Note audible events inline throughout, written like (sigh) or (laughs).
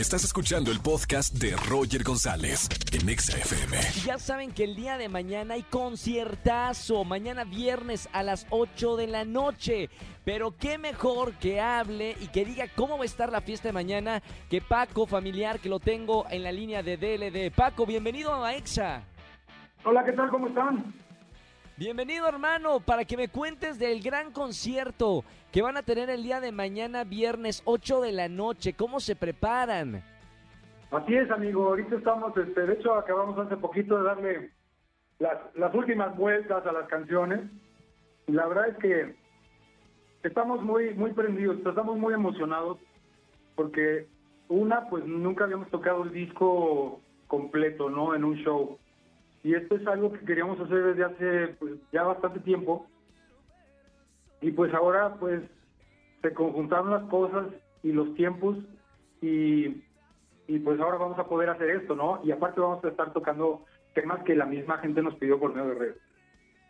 Estás escuchando el podcast de Roger González en Exa FM. Y ya saben que el día de mañana hay conciertazo, mañana viernes a las 8 de la noche. Pero qué mejor que hable y que diga cómo va a estar la fiesta de mañana que Paco familiar, que lo tengo en la línea de DLD. Paco, bienvenido a Exa. Hola, ¿qué tal? ¿Cómo están? Bienvenido hermano, para que me cuentes del gran concierto que van a tener el día de mañana viernes 8 de la noche. ¿Cómo se preparan? Así es, amigo. Ahorita estamos, este, de hecho, acabamos hace poquito de darle las, últimas vueltas a las canciones. Y la verdad es que estamos muy, muy prendidos, estamos muy emocionados porque una, pues nunca habíamos tocado el disco completo, ¿no? En un show. Y esto es algo que queríamos hacer desde hace pues, ya bastante tiempo. Y pues ahora pues se conjuntaron las cosas y los tiempos y, y pues ahora vamos a poder hacer esto, ¿no? Y aparte vamos a estar tocando temas que la misma gente nos pidió por medio de redes.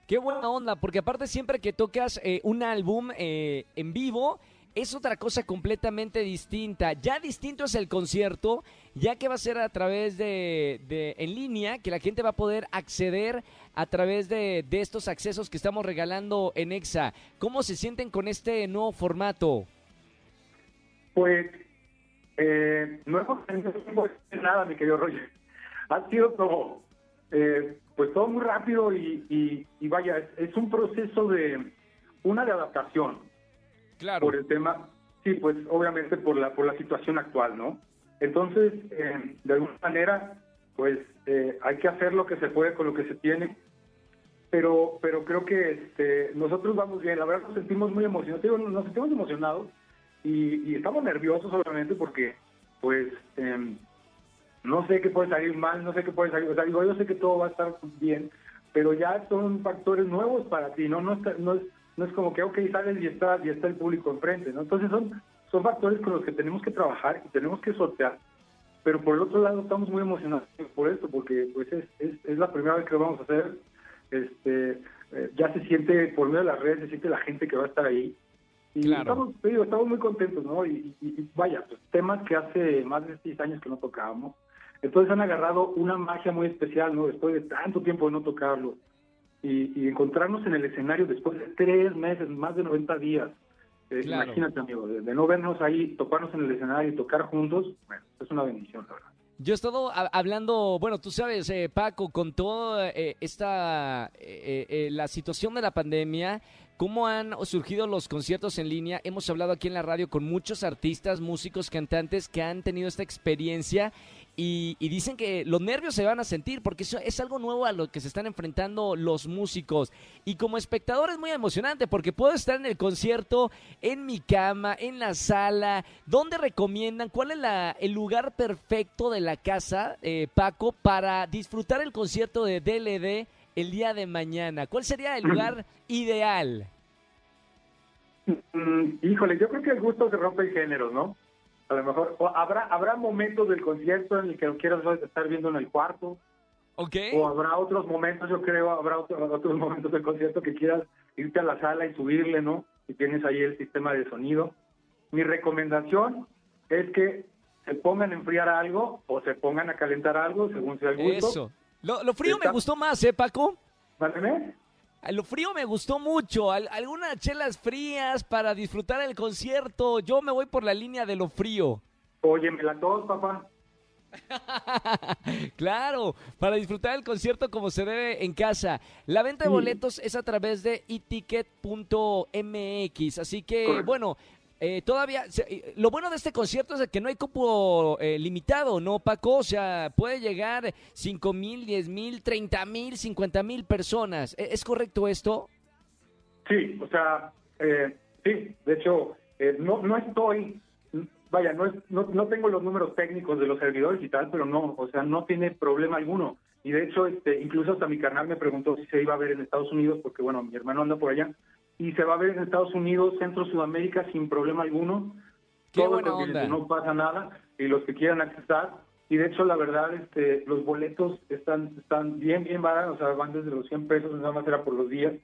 Qué buena onda, porque aparte siempre que tocas eh, un álbum eh, en vivo, es otra cosa completamente distinta. Ya distinto es el concierto, ya que va a ser a través de, en línea, que la gente va a poder acceder a través de, estos accesos que estamos regalando en EXA. ¿Cómo se sienten con este nuevo formato? Pues eh, no hemos tenido nada, mi querido Roger. Ha sido como, eh, pues todo muy rápido y, y, y vaya, es, es un proceso de una de adaptación Claro. por el tema, sí, pues obviamente por la por la situación actual, ¿no? Entonces, eh, de alguna manera, pues eh, hay que hacer lo que se puede con lo que se tiene, pero pero creo que este, nosotros vamos bien, la verdad nos sentimos muy emocionados, nos sentimos emocionados y, y estamos nerviosos obviamente porque, pues, eh, no sé qué puede salir mal, no sé qué puede salir, o sea, digo, yo sé que todo va a estar bien, pero ya son factores nuevos para ti, ¿no? No, está- no es no es como que, ok, sales y está, y está el público enfrente, ¿no? Entonces son, son factores con los que tenemos que trabajar y tenemos que sortear, pero por el otro lado estamos muy emocionados por esto, porque pues es, es, es la primera vez que lo vamos a hacer, este, eh, ya se siente, por medio de las redes, se siente la gente que va a estar ahí, y Claro. estamos, digo, estamos muy contentos, ¿no? Y, y- y vaya, pues, temas que hace más de seis años que no tocábamos, entonces han agarrado una magia muy especial, ¿no? Después de tanto tiempo de no tocarlo y, y encontrarnos en el escenario después de tres meses, más de 90 días. Eh, Claro. Imagínate, amigo, de, de no vernos ahí, tocarnos en el escenario y tocar juntos, bueno, es una bendición, la verdad. Yo he estado ha- hablando, bueno, tú sabes, eh, Paco, con toda eh, esta, eh, eh, la situación de la pandemia, cómo han surgido los conciertos en línea. Hemos hablado aquí en la radio con muchos artistas, músicos, cantantes que han tenido esta experiencia y, dicen que los nervios se van a sentir porque eso es algo nuevo a lo que se están enfrentando los músicos. Y como espectador es muy emocionante porque puedo estar en el concierto, en mi cama, en la sala. ¿Dónde recomiendan? ¿Cuál es el lugar perfecto de la casa, eh, Paco, para disfrutar el concierto de DLD el día de mañana? ¿Cuál sería el lugar ideal? Mm, híjole, yo creo que el gusto se rompe en géneros, ¿no? A lo mejor o habrá habrá momentos del concierto en el que lo quieras estar viendo en el cuarto, ¿Ok? o habrá otros momentos, yo creo, habrá otro- otros (laughs) momentos del concierto que quieras irte a la sala y subirle, ¿no? Y tienes ahí el sistema de sonido. Mi recomendación es que se pongan a enfriar algo o se pongan a calentar algo, según sea el gusto. Eso. Lo, lo frío me gustó más, ¿eh, Paco? ¿Vale? A Lo frío me gustó mucho. Al- algunas chelas frías para disfrutar el concierto. Yo me voy por la línea de lo frío. Óyemela todos, papá. (laughs) Claro, para disfrutar el concierto como se debe en casa. La venta de boletos es a través de eticket.mx. Así que, Correcto. bueno, eh, todavía. eh, lo bueno de este concierto es que no hay cupo eh, limitado, ¿no, Paco? O sea, puede llegar 5 mil, 10 mil, 30 mil, 50 mil personas. ¿E- ¿Es correcto esto? Sí, o sea, eh, sí, de hecho, eh, no, no estoy, vaya, no, es, no, no tengo los números técnicos de los servidores y tal, pero no, o sea, no tiene problema alguno. Y de hecho, este, incluso hasta mi canal me preguntó si se iba a ver en Estados Unidos, porque bueno, mi hermano anda por allá, y se va a ver en Estados Unidos, Centro Sudamérica, sin problema alguno. Qué Todos buena onda. No pasa nada, y los que quieran accesar, y de hecho la verdad este los boletos están están bien bien baratos, o sea, van desde los 100 pesos, nada más era por los días,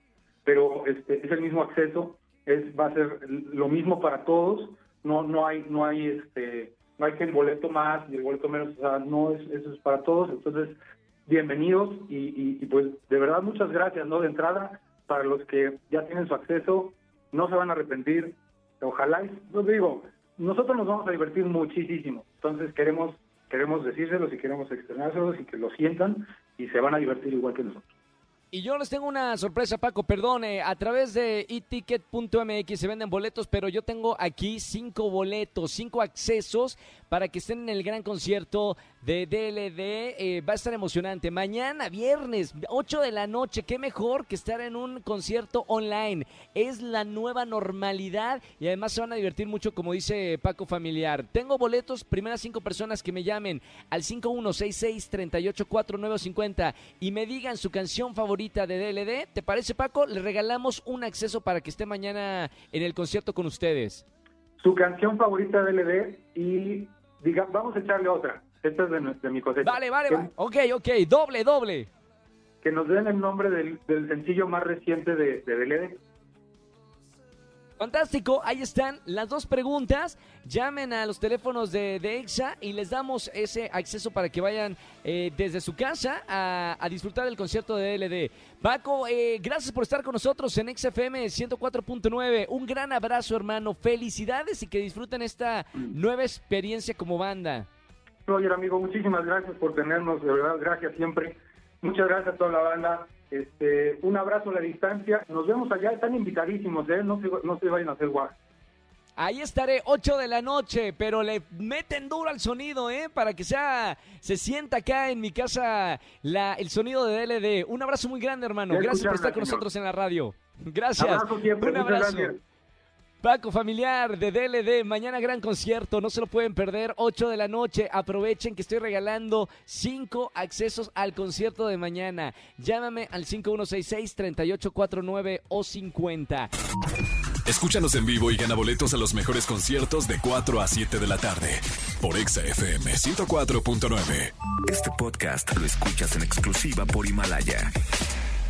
pero este es el mismo acceso, es va a ser lo mismo para todos, no no hay no hay este no hay que el boleto más y el boleto menos, o sea, no es eso es para todos, entonces bienvenidos y, y, pues de verdad muchas gracias, ¿no? De entrada, para los que ya tienen su acceso, no se van a arrepentir, ojalá, no digo, nosotros nos vamos a divertir muchísimo, entonces queremos queremos decírselos y queremos externárselos y que lo sientan y se van a divertir igual que nosotros. Y yo les tengo una sorpresa, Paco, perdone, a través de eticket.mx se venden boletos, pero yo tengo aquí cinco boletos, cinco accesos para que estén en el gran concierto de DLD. Eh, va a estar emocionante. Mañana, viernes, 8 de la noche, qué mejor que estar en un concierto online. Es la nueva normalidad y además se van a divertir mucho, como dice Paco Familiar. Tengo boletos, primeras cinco personas que me llamen al 5166-384950 y me digan su canción favorita de DLD. ¿Te parece, Paco? Le regalamos un acceso para que esté mañana en el concierto con ustedes. Su canción favorita de DLD y diga, vamos a echarle otra. Esta es de, mi cosecha. Vale, vale, vale. Ok, ok. Doble, doble. Que nos den el nombre del, sencillo más reciente de, de DLD. Fantástico, ahí están las dos preguntas. Llamen a los teléfonos de, de EXA y les damos ese acceso para que vayan eh, desde su casa a, disfrutar del concierto de DLD. Paco, eh, gracias por estar con nosotros en XFM 104.9. Un gran abrazo, hermano. Felicidades y que disfruten esta nueva experiencia como banda. Roger, amigo, muchísimas gracias por tenernos, de verdad, gracias siempre. Muchas gracias a toda la banda. Este, un abrazo a la distancia. Nos vemos allá, están invitadísimos, ¿eh? No se, no se vayan a hacer guay. Ahí estaré, 8 de la noche, pero le meten duro al sonido, ¿eh? Para que sea, se sienta acá en mi casa la, el sonido de DLD. Un abrazo muy grande, hermano. Gracias por estar con nosotros en la radio. Gracias. Un abrazo. Paco Familiar de DLD, mañana gran concierto, no se lo pueden perder, 8 de la noche, aprovechen que estoy regalando 5 accesos al concierto de mañana. Llámame al 5166-3849 o 50. Escúchanos en vivo y gana boletos a los mejores conciertos de 4 a 7 de la tarde por Exa FM 104.9. Este podcast lo escuchas en exclusiva por Himalaya.